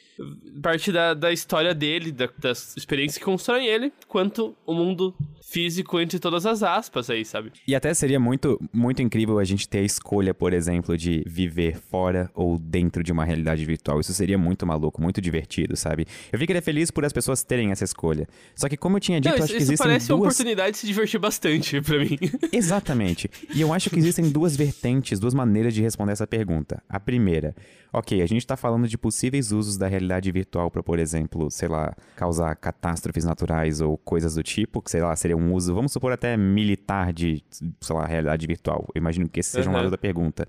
parte da, da história dele, da- das experiências que constroem ele, quanto o mundo físico entre todas as aspas aí, sabe? E até seria muito, muito incrível a gente ter a escolha, por exemplo, de viver fora ou dentro de uma realidade virtual. Isso seria muito maluco, muito divertido, sabe? Eu ficaria feliz por as pessoas terem essa escolha. Só que, como eu tinha dito, Não, isso, acho que isso existem parece uma duas... oportunidade de se divertir bastante pra mim. Exatamente. E eu acho que existem duas vertentes, duas maneiras de responder essa pergunta. A primeira, ok, a gente tá falando de possíveis usos da realidade virtual para, por exemplo, sei lá, causar catástrofes naturais ou coisas do tipo, que sei lá, seria um uso, vamos supor até militar de, sei lá, realidade virtual. Eu imagino que esse seja um Aham. lado da pergunta.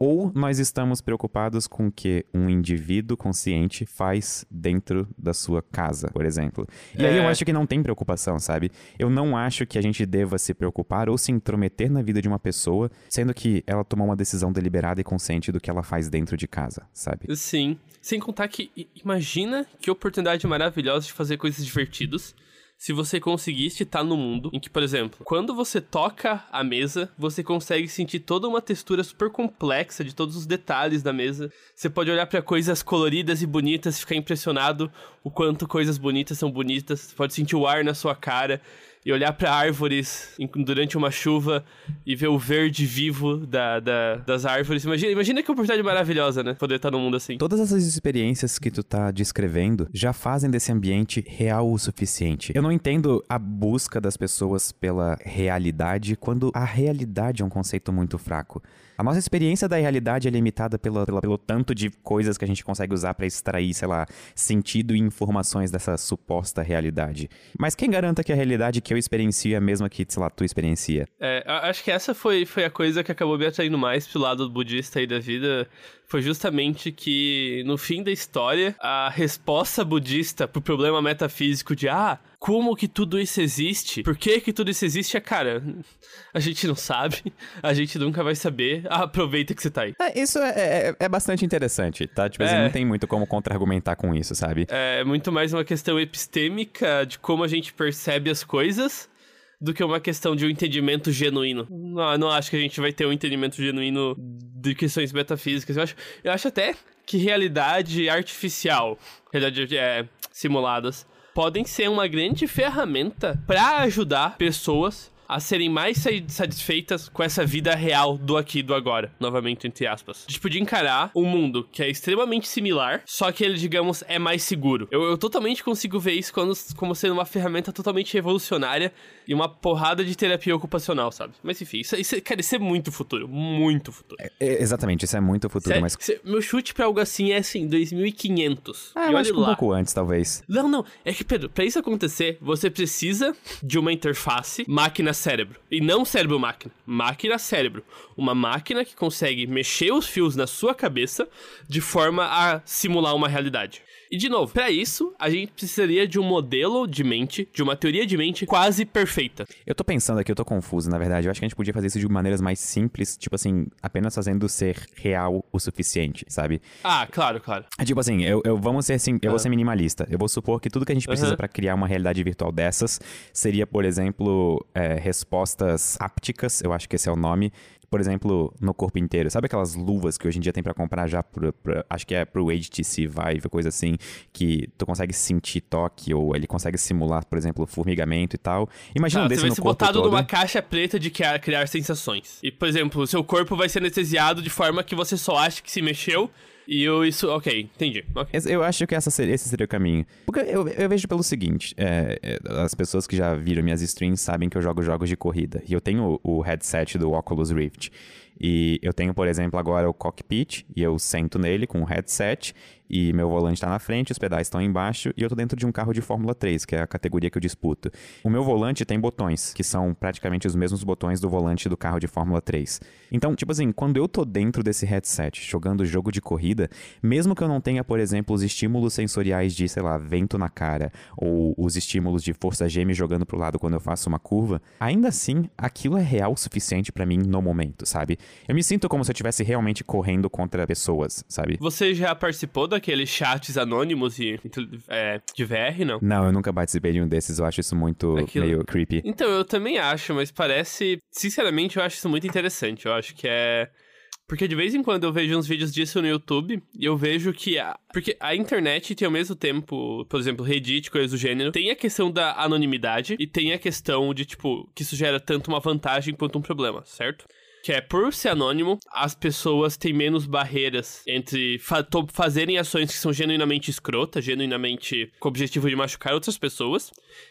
Ou nós estamos preocupados com o que um indivíduo consciente faz dentro da sua casa, por exemplo. E aí eu É. acho que não tem preocupação, sabe? Eu não acho que a gente deva se preocupar ou se intrometer na vida de uma pessoa, sendo que ela tomou uma decisão deliberada e consciente do que ela faz dentro de casa, sabe? Sim. Sem contar que, imagina que oportunidade maravilhosa de fazer coisas divertidas se você conseguisse estar no mundo em que, por exemplo, quando você toca a mesa, você consegue sentir toda uma textura super complexa de todos os detalhes da mesa. Você pode olhar pra coisas coloridas e bonitas e ficar impressionado o quanto coisas bonitas são bonitas. Você pode sentir o ar na sua cara e olhar pra árvores durante uma chuva e ver o verde vivo da, da- das árvores. Imagina, imagina que oportunidade maravilhosa, né? Poder estar num mundo assim. Todas essas experiências que tu tá descrevendo já fazem desse ambiente real o suficiente. Eu não entendo a busca das pessoas pela realidade quando a realidade é um conceito muito fraco. A nossa experiência da realidade é limitada pela, pela- pelo tanto de coisas que a gente consegue usar pra extrair, sei lá, sentido e informações dessa suposta realidade. Mas quem garanta que a realidade que eu experiencio é a mesma que, sei lá, tu experiencia? É, acho que essa foi, foi a coisa que acabou me atraindo mais pro lado budista aí da vida. Foi justamente que, no fim da história, a resposta budista pro problema metafísico de ah, como que tudo isso existe? Por que que tudo isso existe? É, cara, a gente não sabe, a gente nunca vai saber. Ah, aproveita que você tá aí. É, isso é, é- é bastante interessante, tá? Tipo assim, É. não tem muito como contra-argumentar com isso, sabe? É muito mais uma questão epistêmica de como a gente percebe as coisas do que uma questão de um entendimento genuíno. Não, não acho que a gente vai ter um entendimento genuíno de questões metafísicas. Eu acho, eu acho até que realidade artificial, realidade é, simuladas, podem ser uma grande ferramenta para ajudar pessoas a serem mais sa- satisfeitas com essa vida real do aqui e do agora, novamente entre aspas. Tipo, de encarar um mundo que é extremamente similar, só que ele, digamos, é mais seguro. Eu, eu totalmente consigo ver isso quando, como sendo uma ferramenta totalmente revolucionária e uma porrada de terapia ocupacional, sabe? Mas enfim, isso, isso, cara, isso é muito futuro, muito futuro. É, exatamente, isso é muito futuro, Sério, mas. cê- meu chute pra algo assim é assim, 2500. Ah, e eu acho que um pouco antes, talvez. Não, não. É que, Pedro, pra isso acontecer, você precisa de uma interface máquina-cérebro. E não cérebro-máquina. Máquina-cérebro. Uma máquina que consegue mexer os fios na sua cabeça de forma a simular uma realidade. E, de novo, pra isso, a gente precisaria de um modelo de mente, de uma teoria de mente quase perfeita. Eu tô pensando aqui, eu tô confuso, na verdade. Eu acho que a gente podia fazer isso de maneiras mais simples, tipo assim, apenas fazendo ser real o suficiente, sabe? Ah, claro, claro. Tipo assim, eu, eu vamos ser assim, eu vou ser minimalista. Eu vou supor que tudo que a gente precisa Aham. pra criar uma realidade virtual dessas seria, por exemplo, é, respostas ápticas, eu acho que esse é o nome. Por exemplo, no corpo inteiro. Sabe aquelas luvas que hoje em dia tem pra comprar já pro, pro- acho que é pro HTC Vive, coisa assim, que tu consegue sentir toque ou ele consegue simular, por exemplo, formigamento e tal. Imagina um Ah, desse você vai no ser botado todo. numa caixa preta de criar, criar sensações. E, por exemplo, seu corpo vai ser anestesiado de forma que você só acha que se mexeu. E eu, isso. Ok, entendi. ok. Esse- Eu acho que essa seria- esse seria o caminho. Porque eu, eu vejo pelo seguinte: é, é, as pessoas que já viram minhas streams sabem que eu jogo jogos de corrida. E eu tenho o, o headset do Oculus Rift. E eu tenho, por exemplo, agora o cockpit, e eu sento nele com o headset, e meu volante tá na frente, os pedais estão embaixo, e eu tô dentro de um carro de Fórmula 3, que é a categoria que eu disputo. O meu volante tem botões, que são praticamente os mesmos botões do volante do carro de Fórmula 3. Então, tipo assim, quando eu tô dentro desse headset, jogando jogo de corrida, mesmo que eu não tenha, por exemplo, os estímulos sensoriais de, sei lá, vento na cara, ou os estímulos de força G me jogando pro lado quando eu faço uma curva, ainda assim, aquilo é real o suficiente pra mim no momento, sabe? Eu me sinto como se eu estivesse realmente correndo contra pessoas, sabe? Você já participou daqueles chats anônimos e, é, de VR, não? Não, eu nunca participei de um desses, eu acho isso muito Aquilo- meio creepy. Então, eu também acho, mas parece. Sinceramente, eu acho isso muito interessante. Eu acho que é. Porque de vez em quando eu vejo uns vídeos disso no YouTube e eu vejo que. A... Porque a internet tem ao mesmo tempo, por exemplo, Reddit, coisas do gênero, tem a questão da anonimidade e tem a questão de, tipo, que isso gera tanto uma vantagem quanto um problema, certo? Que é, por ser anônimo, as pessoas têm menos barreiras entre fa fazerem ações que são genuinamente escrotas, genuinamente com o objetivo de machucar outras pessoas,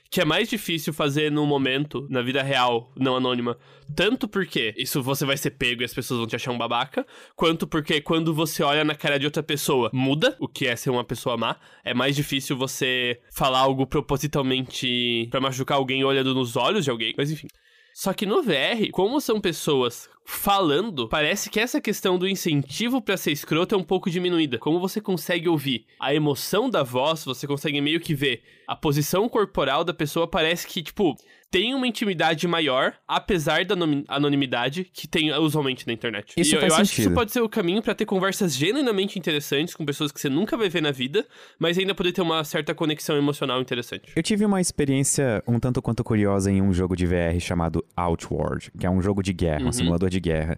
que é mais difícil fazer no momento, na vida real, não anônima. Tanto porque isso você vai ser pego e as pessoas vão te achar um babaca, quanto porque quando você olha na cara de outra pessoa, muda o que é ser uma pessoa má. É mais difícil você falar algo propositalmente pra machucar alguém olhando nos olhos de alguém, mas enfim. Só que no VR, como são pessoas falando, parece que essa questão do incentivo pra ser escroto é um pouco diminuída. Como você consegue ouvir a emoção da voz, você consegue meio que ver a posição corporal da pessoa, parece que, tipo, tem uma intimidade maior, apesar da anonimidade que tem usualmente na internet. Isso e eu, eu acho que isso pode ser o caminho pra ter conversas genuinamente interessantes com pessoas que você nunca vai ver na vida, mas ainda poder ter uma certa conexão emocional interessante. Eu tive uma experiência um tanto quanto curiosa em um jogo de VR chamado Outward, que é um jogo de guerra, um simulador de guerra.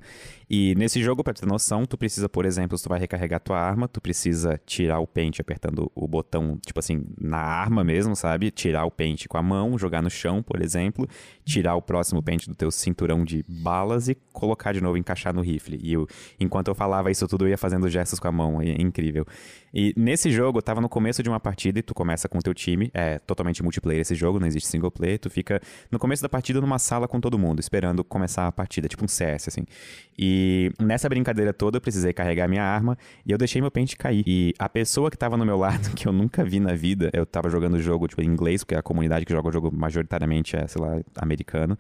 E nesse jogo, pra ter noção, tu precisa, por exemplo, se tu vai recarregar tua arma, tu precisa tirar o pente apertando o botão, tipo assim, na arma mesmo, sabe? Tirar o pente com a mão, jogar no chão, por exemplo, tirar o próximo pente do teu cinturão de balas e colocar de novo, encaixar no rifle. E eu, enquanto eu falava isso tudo, eu ia fazendo gestos com a mão, é incrível. E nesse jogo, eu tava no começo de uma partida e tu começa com o teu time, é totalmente multiplayer esse jogo, não existe single player, tu fica no começo da partida numa sala com todo mundo, esperando começar a partida, tipo um CS, assim. E nessa brincadeira toda eu precisei carregar minha arma e eu deixei meu pente cair. E a pessoa que tava no meu lado, que eu nunca vi na vida, eu tava jogando o jogo tipo, em inglês, porque a comunidade que joga o jogo majoritariamente é, sei lá, americano.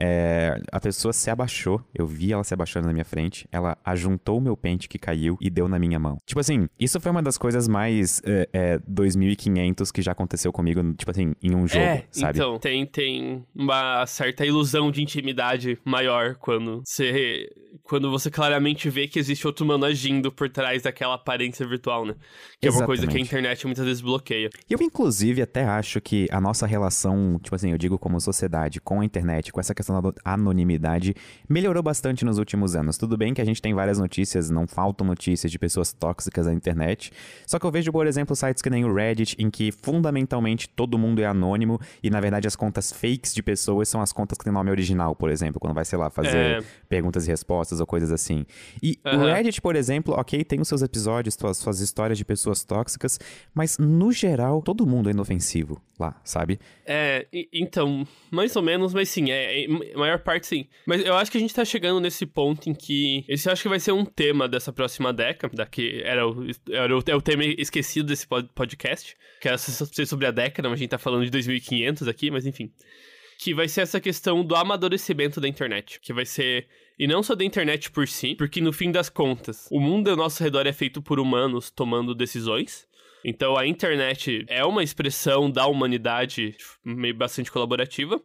É, a pessoa se abaixou, eu vi ela se abaixando na minha frente, ela ajuntou o meu pente que caiu e deu na minha mão. Tipo assim, isso foi uma das coisas mais é, é, 2500 que já aconteceu comigo, tipo assim, em um jogo, é, sabe? então, tem, tem uma certa ilusão de intimidade maior quando você, quando você claramente vê que existe outro humano agindo por trás daquela aparência virtual, né? Que é uma coisa que a Exatamente. internet muitas vezes bloqueia. Eu, inclusive, até acho que a nossa relação, tipo assim, eu digo como sociedade com a internet, com essa questão da anonimidade, melhorou bastante nos últimos anos. Tudo bem que a gente tem várias notícias, não faltam notícias de pessoas tóxicas na internet, só que eu vejo, por exemplo, sites que nem o Reddit, em que fundamentalmente todo mundo é anônimo e, na verdade, as contas fakes de pessoas são as contas que têm nome original, por exemplo, quando vai, sei lá, fazer É. perguntas e respostas ou coisas assim. E o Aham. Reddit, por exemplo, ok, tem os seus episódios, suas, suas histórias de pessoas tóxicas, mas no geral, todo mundo é inofensivo lá, sabe? É, então, mais ou menos, mas sim, é, é, a maior parte sim. Mas eu acho que a gente tá chegando nesse ponto em que. Esse eu acho que vai ser um tema dessa próxima década, daqui era o, era o, é o tema esquecido desse pod- podcast, que era ser sobre a década, mas a gente tá falando de 2500 aqui, mas enfim. Que vai ser essa questão do amadurecimento da internet. Que vai ser. E não só da internet por si, porque no fim das contas, o mundo ao nosso redor é feito por humanos tomando decisões. Então a internet é uma expressão da humanidade meio bastante colaborativa.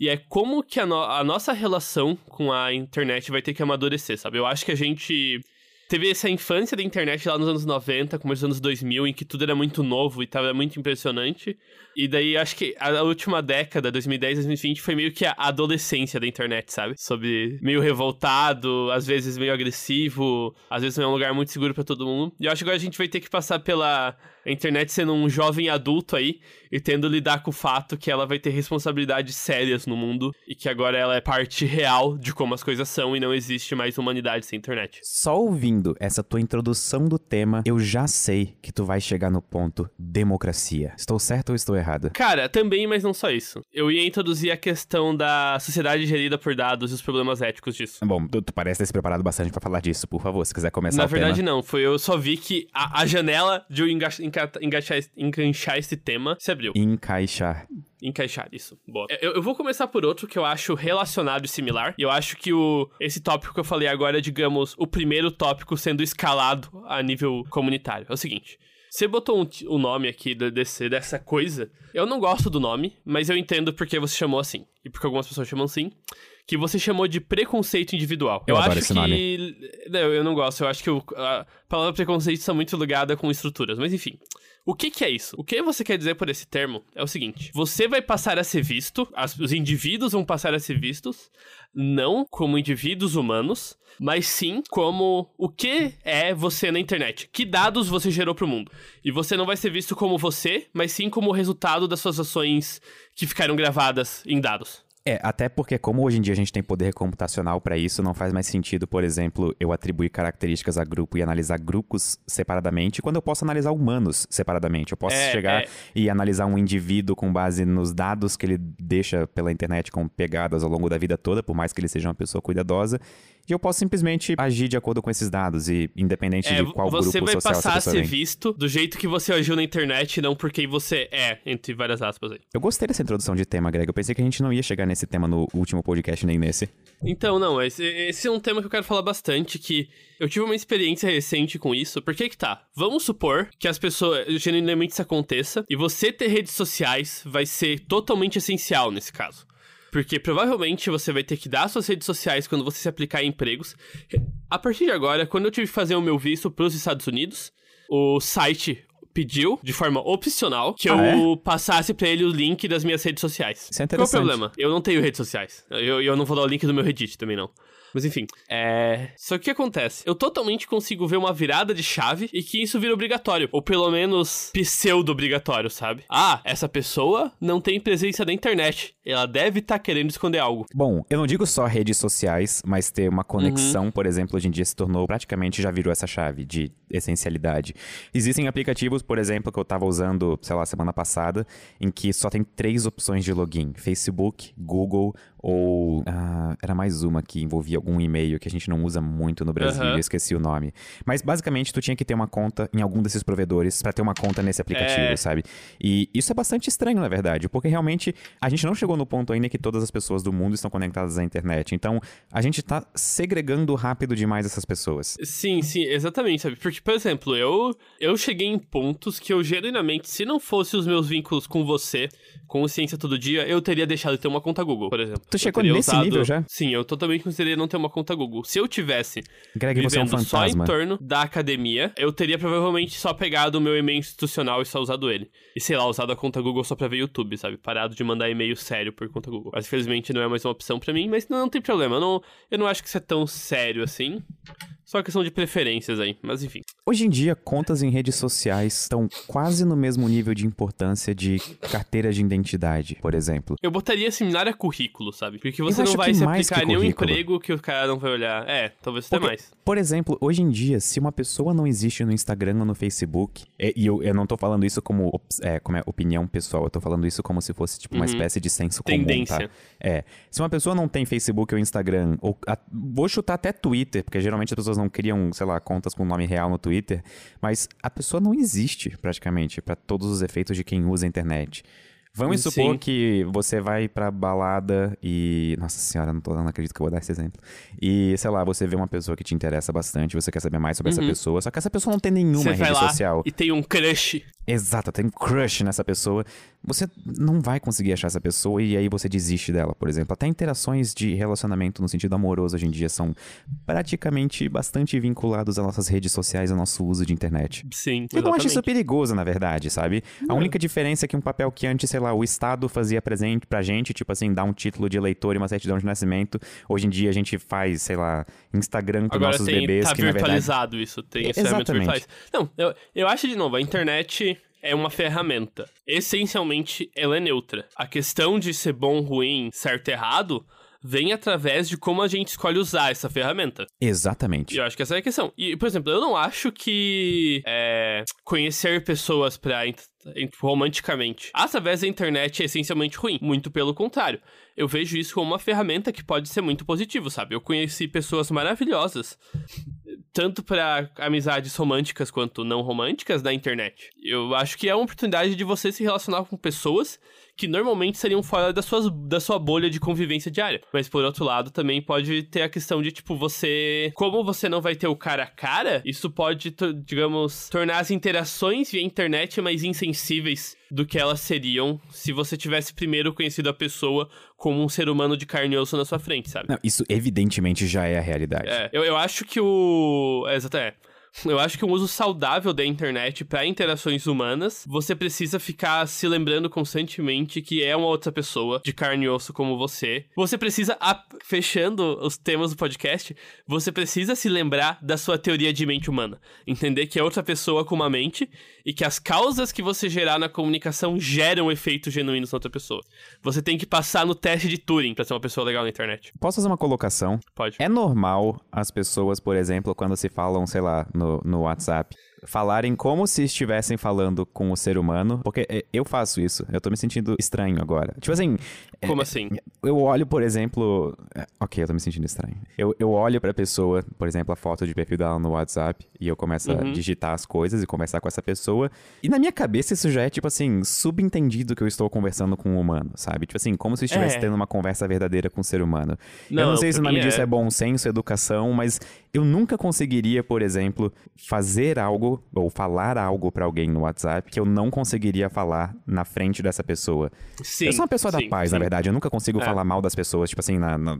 E é como que a, no- a nossa relação com a internet vai ter que amadurecer, sabe? Eu acho que a gente teve essa infância da internet lá nos anos 90, começo dos anos 2000, em que tudo era muito novo e tava muito impressionante. E daí acho que a última década, 2010, 2020, foi meio que a adolescência da internet, sabe? Sobre meio revoltado, às vezes meio agressivo, às vezes não é um lugar muito seguro pra todo mundo. E eu acho que agora a gente vai ter que passar pela internet sendo um jovem adulto aí e tendo lidar com o fato que ela vai ter responsabilidades sérias no mundo e que agora ela é parte real de como as coisas são e não existe mais humanidade sem internet. Só ouvindo essa tua introdução do tema, eu já sei que tu vai chegar no ponto democracia. Estou certo ou estou errado? Cara, também, mas não só isso. Eu ia introduzir a questão da sociedade gerida por dados e os problemas éticos disso. Bom, tu, tu parece ter se preparado bastante pra falar disso, por favor, se quiser começar Na verdade, tema. não. Foi eu só vi que a, a janela de eu enga encaixar, enganchar esse tema se abriu. Encaixar. Encaixar isso. Boa. Eu, eu vou começar por outro que eu acho relacionado e similar. E eu acho que o, esse tópico que eu falei agora é, digamos, o primeiro tópico sendo escalado a nível comunitário. É o seguinte. Você botou um t- o nome aqui desse, dessa coisa. Eu não gosto do nome, mas eu entendo porque você chamou assim. E porque algumas pessoas chamam assim. Que você chamou de preconceito individual. Eu adoro acho que. nome. Não, eu não gosto. Eu acho que o- a palavra preconceito está muito ligada com estruturas. Mas enfim. O que, que é isso? O que você quer dizer por esse termo é o seguinte: você vai passar a ser visto, as- os indivíduos vão passar a ser vistos, não como indivíduos humanos, mas sim como o que é você na internet. Que dados você gerou pro mundo. E você não vai ser visto como você, mas sim como o resultado das suas ações que ficaram gravadas em dados. É, até porque como hoje em dia a gente tem poder computacional pra isso, não faz mais sentido, por exemplo, eu atribuir características a grupo e analisar grupos separadamente, quando eu posso analisar humanos separadamente. Eu posso É, chegar é. e analisar um indivíduo com base nos dados que ele deixa pela internet como pegadas ao longo da vida toda, por mais que ele seja uma pessoa cuidadosa, e eu posso simplesmente agir de acordo com esses dados e independente É, de qual você grupo vai social passar a ser visto do jeito que você agiu na internet, não por quem você é, entre várias aspas aí. Eu gostei dessa introdução de tema, Greg. Eu pensei que a gente não ia chegar nesse tema no último podcast nem nesse. Então, não, esse, esse é um tema que eu quero falar bastante, que eu tive uma experiência recente com isso. Por que que tá? Vamos supor que as pessoas, genuinamente isso aconteça, e você ter redes sociais vai ser totalmente essencial nesse caso. Porque provavelmente você vai ter que dar suas redes sociais quando você se aplicar em empregos. A partir de agora, quando eu tive que fazer o meu visto pros Estados Unidos, o site pediu, de forma opcional, que Ah, eu passasse pra ele o link das minhas redes sociais. Isso é Qual é o problema? Eu não tenho redes sociais. Eu, eu não vou dar o link do meu Reddit também, não. Mas enfim, é. Só que o que acontece? Eu totalmente consigo ver uma virada de chave e que isso vira obrigatório. Ou pelo menos pseudo-obrigatório, sabe? Ah, essa pessoa não tem presença na internet. Ela deve estar querendo esconder algo. Bom, eu não digo só redes sociais, mas ter uma conexão, Uhum. por exemplo, hoje em dia se tornou praticamente já virou essa chave de essencialidade. Existem aplicativos, por exemplo, que eu tava usando, sei lá, semana passada, em que só tem três opções de login: Facebook, Google ou ah, era mais uma que envolvia algum e-mail que a gente não usa muito no Brasil, Aham. eu esqueci o nome. Mas basicamente tu tinha que ter uma conta em algum desses provedores pra ter uma conta nesse aplicativo, É. sabe? E isso é bastante estranho, na verdade, porque realmente a gente não chegou no ponto ainda que todas as pessoas do mundo estão conectadas à internet. Então, a gente tá segregando rápido demais essas pessoas. Sim, sim, exatamente, sabe? Porque, por exemplo, eu, eu cheguei em pontos que eu genuinamente, se não fosse os meus vínculos com você, consciência todo dia, eu teria deixado de ter uma conta Google, por exemplo. Tu chegou nesse nível já? Sim, eu totalmente consideraria não ter uma conta Google. Se eu tivesse Greg, você é um vivendo só em fantasma. torno da academia, eu teria provavelmente só pegado o meu e-mail institucional e só usado ele. E sei lá, usado a conta Google só pra ver YouTube, sabe? Parado de mandar e-mail sério por conta Google. Mas infelizmente não é mais uma opção pra mim, mas não, não tem problema. Eu não, eu não acho que isso é tão sério assim. Só questão de preferências aí, mas enfim. Hoje em dia, contas em redes sociais estão quase no mesmo nível de importância de carteira de identidade, por exemplo. Eu botaria similar a currículo, sabe? Porque você não vai se mais aplicar em nenhum emprego que o cara não vai olhar. É, talvez até mais. Por exemplo, hoje em dia, se uma pessoa não existe no Instagram ou no Facebook, e, e eu, eu não tô falando isso como, é, como é, opinião pessoal, eu tô falando isso como se fosse tipo uma Uhum. espécie de senso comum, Tendência. tá? É. Se uma pessoa não tem Facebook ou Instagram, ou a- vou chutar até Twitter, porque geralmente as pessoas não criam, sei lá, contas com nome real no Twitter, mas a pessoa não existe praticamente pra todos os efeitos de quem usa a internet. Vamos Sim. supor que você vai pra balada e. Nossa senhora, não, tô, não acredito que eu vou dar esse exemplo. E, sei lá, você vê uma pessoa que te interessa bastante, você quer saber mais sobre essa pessoa, só que essa pessoa não tem nenhuma Uhum. Você rede lá social. e tem um crush. Exato, tem um crush nessa pessoa. Você não vai conseguir achar essa pessoa e aí você desiste dela, por exemplo. Até interações de relacionamento no sentido amoroso hoje em dia são praticamente bastante vinculados às nossas redes sociais, ao nosso uso de internet. Sim, Eu não acho isso exatamente. perigoso, na verdade, sabe? A única diferença é que um papel que antes, sei lá, o Estado fazia presente pra gente, tipo assim, dar um título de eleitor e uma certidão de nascimento, hoje em dia a gente faz, sei lá, Instagram com Agora nossos tem, bebês, tá que na verdade... virtualizado isso, tem Exatamente. Não, eu, eu acho, de novo, a internet é uma ferramenta. Essencialmente, ela é neutra. A questão de ser bom, ruim, certo, errado, vem através de como a gente escolhe usar essa ferramenta. Exatamente. E eu acho que essa é a questão. E, por exemplo, eu não acho que é, conhecer pessoas pra. romanticamente através da internet é essencialmente ruim. Muito pelo contrário. Eu vejo isso como uma ferramenta que pode ser muito positivo, sabe? Eu conheci pessoas maravilhosas. Tanto pra amizades românticas quanto não românticas da internet. Eu acho que é uma oportunidade de você se relacionar com pessoas que normalmente seriam fora das suas, da sua bolha de convivência diária. Mas por outro lado, também pode ter a questão de, tipo, você. Como você não vai ter o cara a cara, isso pode, digamos, tornar as interações via internet mais insensíveis do que elas seriam se você tivesse primeiro conhecido a pessoa como um ser humano de carne e osso na sua frente, sabe? Não, isso evidentemente já é a realidade. É, eu, eu acho que o. É, exato, é. Eu acho que um uso saudável da internet para interações humanas, você precisa ficar se lembrando constantemente que é uma outra pessoa de carne e osso como você. Você precisa, fechando os temas do podcast, você precisa se lembrar da sua teoria de mente humana. Entender que é outra pessoa com uma mente e que as causas que você gerar na comunicação geram efeitos genuínos na outra pessoa. Você tem que passar no teste de Turing pra ser uma pessoa legal na internet. Posso fazer uma colocação? Pode. É normal as pessoas, por exemplo, quando se falam, sei lá, no, no WhatsApp, falarem como se estivessem falando com o ser humano, porque é, eu faço isso, eu tô me sentindo estranho agora. Tipo assim, é, Como assim? eu olho, por exemplo. é, Ok, eu tô me sentindo estranho. Eu, eu olho pra pessoa, por exemplo, a foto de perfil dela no WhatsApp, e eu começo Uhum. a digitar as coisas e conversar com essa pessoa. E na minha cabeça isso já é, tipo assim, subentendido que eu estou conversando com um humano, sabe? Tipo assim, como se eu estivesse É. tendo uma conversa verdadeira com um ser humano. eu Não, não sei se o nome disso é. é bom senso, educação, mas eu nunca conseguiria, por exemplo, fazer algo ou falar algo pra alguém no WhatsApp que eu não conseguiria falar na frente dessa pessoa. Sim. eu sou uma pessoa da sim, paz, na sim. verdade. Eu nunca consigo É. falar mal das pessoas, tipo assim, na, na-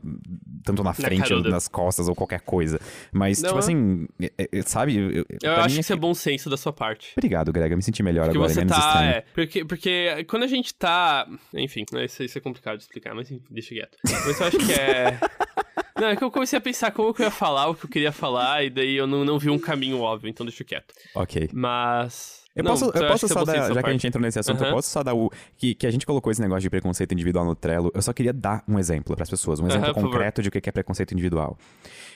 tanto na frente, caruda. nas costas ou qualquer coisa. Mas, Não, tipo é. assim, é- é- sabe? Eu, Eu acho mim que isso é bom senso da sua parte. Obrigado, Greg. Eu me senti melhor Porque agora, você menos tá. É, porque, porque quando a gente tá. Enfim, isso, isso é complicado de explicar, mas enfim, deixa quieto. Mas eu acho que é. Não, é que eu comecei a pensar como que eu ia falar, o que eu queria falar, e daí eu não, não vi um caminho óbvio, então deixa quieto. Ok. Mas. Eu não, posso, eu eu acho posso só dar, da já sua que a gente parte. entrou nesse assunto, eu Aham. posso só dar o. Que, que a gente colocou esse negócio de preconceito individual no Trello. Eu só queria dar um exemplo pras pessoas, um exemplo favor. concreto de o que é preconceito individual.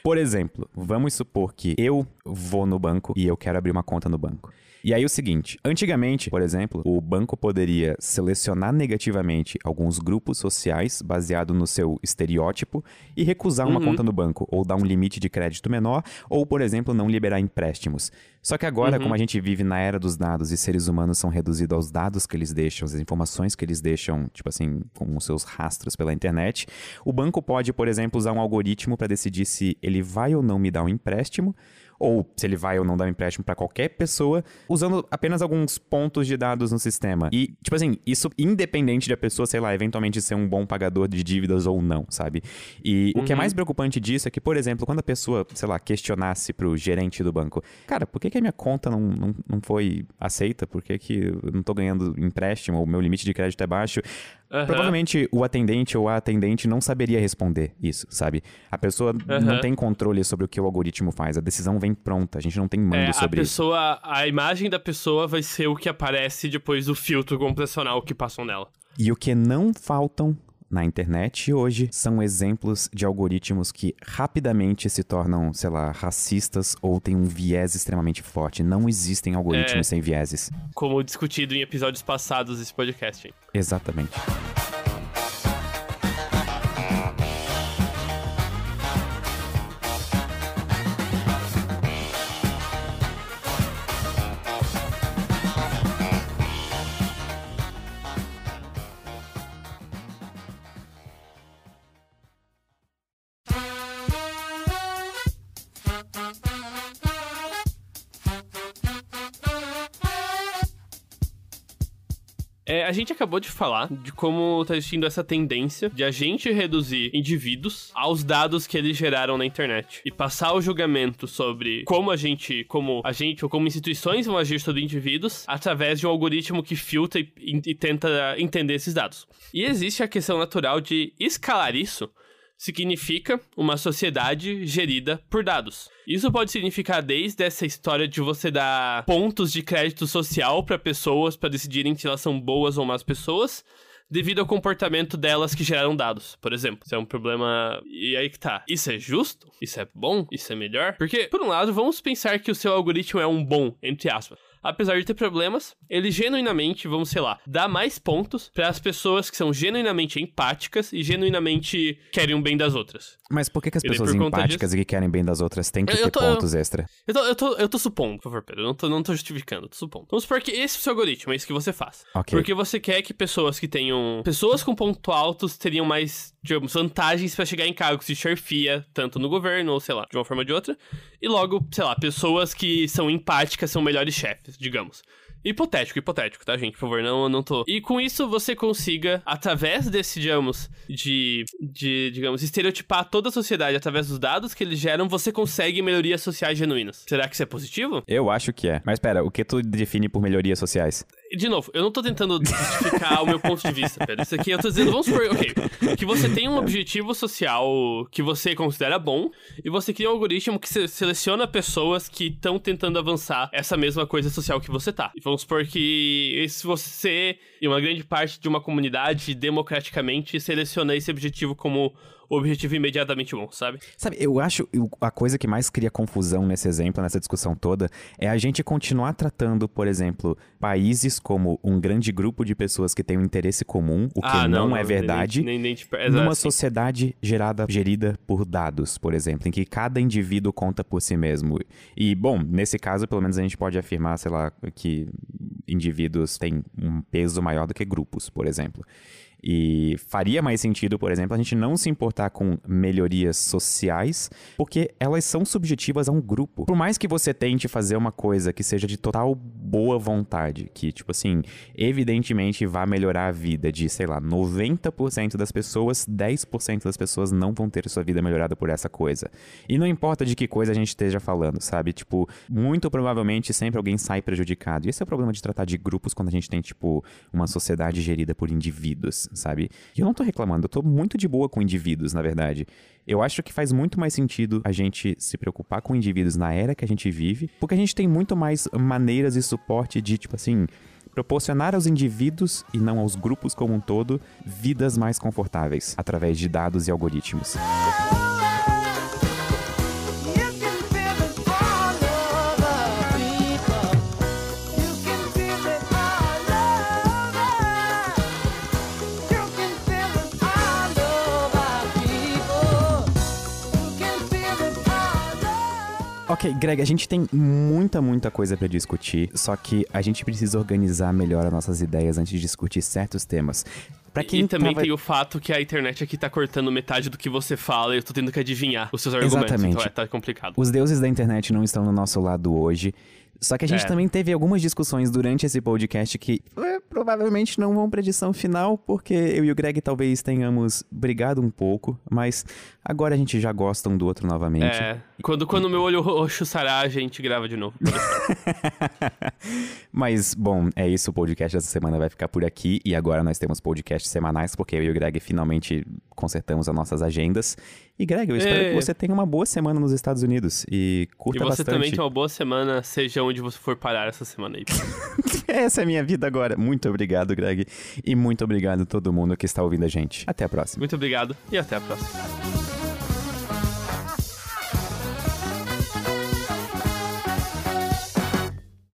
Por exemplo, vamos supor que eu vou no banco e eu quero abrir uma conta no banco. E aí o seguinte, antigamente, por exemplo, o banco poderia selecionar negativamente alguns grupos sociais baseado no seu estereótipo e recusar uma conta no banco, ou dar um limite de crédito menor, ou, por exemplo, não liberar empréstimos. Só que agora, como a gente vive na era dos dados e seres humanos são reduzidos aos dados que eles deixam, as informações que eles deixam, tipo assim, com os seus rastros pela internet, o banco pode, por exemplo, usar um algoritmo para decidir se ele vai ou não me dar um empréstimo, ou se ele vai ou não dar um empréstimo para qualquer pessoa, usando apenas alguns pontos de dados no sistema. E, tipo assim, isso independente de a pessoa, sei lá, eventualmente ser um bom pagador de dívidas ou não, sabe? E o que é mais preocupante disso é que, por exemplo, quando a pessoa, sei lá, questionasse pro gerente do banco, cara, por que, que a minha conta não, não, não foi aceita? Por que, que eu não tô ganhando empréstimo? ou O meu limite de crédito é baixo? Aham. Provavelmente o atendente ou a atendente não saberia responder isso, sabe? A pessoa não Aham. tem controle sobre o que o algoritmo faz, a decisão vem pronta, a gente não tem mando É, a sobre isso. pessoa, a imagem da pessoa vai ser o que aparece depois do filtro computacional que passam nela. E o que não faltam na internet hoje são exemplos de algoritmos que rapidamente se tornam, sei lá, racistas ou têm um viés extremamente forte. Não existem algoritmos É. sem vieses. Como discutido em episódios passados desse podcast. Exatamente. É, a gente acabou de falar de como tá existindo essa tendência de a gente reduzir indivíduos aos dados que eles geraram na internet e passar o julgamento sobre como a gente, como a gente ou como instituições vão agir sobre indivíduos através de um algoritmo que filtra e, e tenta entender esses dados. E existe a questão natural de escalar isso significa uma sociedade gerida por dados. Isso pode significar desde essa história de você dar pontos de crédito social para pessoas para decidirem se elas são boas ou más pessoas, devido ao comportamento delas que geraram dados, por exemplo. Isso é um problema. E aí que tá. Isso é justo? Isso é bom? Isso é melhor? Porque, por um lado, vamos pensar que o seu algoritmo é um bom, entre aspas. Apesar de ter problemas, ele genuinamente, vamos sei lá, dá mais pontos para as pessoas que são genuinamente empáticas e genuinamente querem o bem das outras. Mas por que, que as daí, pessoas empáticas e que querem bem das outras têm que Eu- eu ter tô- eu- pontos extra? Eu tô, eu tô, eu tô supondo, por favor, Pedro. Eu não tô, não tô justificando, eu tô supondo. Vamos supor que esse é o seu algoritmo, é isso que você faz. Ok. Porque você quer que pessoas que tenham. Pessoas com ponto altos teriam mais, digamos, vantagens pra chegar em cargos de chefia, tanto no governo ou, sei lá, de uma forma ou de outra. E logo, sei lá, pessoas que são empáticas são melhores chefes, digamos. Hipotético, hipotético, tá, gente? Por favor, não, não tô. E com isso você consiga, através desse, digamos, de, de, digamos, estereotipar toda a sociedade através dos dados que eles geram, você consegue melhorias sociais genuínas. Será que isso é positivo? Eu acho que é. Mas pera, o que tu define por melhorias sociais? De novo, eu não tô tentando justificar o meu ponto de vista, Pedro. Isso aqui eu tô dizendo, vamos supor, ok, que você tem um objetivo social que você considera bom e você cria um algoritmo que se- seleciona pessoas que estão tentando avançar essa mesma coisa social que você tá. E vamos supor que se você e uma grande parte de uma comunidade democraticamente seleciona esse objetivo como objetivo imediatamente bom, sabe? Sabe, eu acho a coisa que mais cria confusão nesse exemplo, nessa discussão toda, é a gente continuar tratando, por exemplo, países como um grande grupo de pessoas que têm um interesse comum, o que Ah, não, é verdade. Nem, nem, nem, numa sociedade gerada, gerida por dados, por exemplo, em que cada indivíduo conta por si mesmo. E, bom, nesse caso, pelo menos a gente pode afirmar, sei lá, que indivíduos têm um peso maior do que grupos, por exemplo. E faria mais sentido, por exemplo, a gente não se importar com melhorias sociais, porque elas são subjetivas a um grupo. Por mais que você tente fazer uma coisa que seja de total boa vontade, que, tipo assim, evidentemente vá melhorar a vida de, sei lá, 90% das pessoas, 10% das pessoas não vão ter sua vida melhorada por essa coisa. E não importa de que coisa a gente esteja falando, sabe? Tipo, muito provavelmente sempre alguém sai prejudicado. E esse é o problema de tratar de grupos quando a gente tem, tipo, uma sociedade gerida por indivíduos, sabe? E eu não tô reclamando, eu tô muito de boa com indivíduos, na verdade. Eu acho que faz muito mais sentido a gente se preocupar com indivíduos na era que a gente vive, porque a gente tem muito mais maneiras e suporte de, tipo assim, proporcionar aos indivíduos e não aos grupos como um todo vidas mais confortáveis através de dados e algoritmos. Ok, Greg, a gente tem muita, muita coisa pra discutir, só que a gente precisa organizar melhor as nossas ideias antes de discutir certos temas. Pra quem e também tava- tem o fato que a internet aqui tá cortando metade do que você fala e eu tô tendo que adivinhar os seus argumentos. Exatamente. Então é, tá complicado. Os deuses da internet não estão no nosso lado hoje. Só que a gente É. também teve algumas discussões durante esse podcast que é, provavelmente não vão pra edição final, porque eu e o Greg talvez tenhamos brigado um pouco, mas agora a gente já gosta um do outro novamente. É. Quando, quando meu olho roxo sarar, a gente grava de novo. Mas, bom, é isso. O podcast dessa semana vai ficar por aqui. E agora nós temos podcasts semanais, porque eu e o Greg finalmente consertamos as nossas agendas. E, Greg, eu espero É. que você tenha uma boa semana nos Estados Unidos e E curta você bastante. também tem uma boa semana, seja onde você for parar essa semana aí. Essa é a minha vida agora. Muito obrigado, Greg. E muito obrigado a todo mundo que está ouvindo a gente. Até a próxima. Muito obrigado e até a próxima.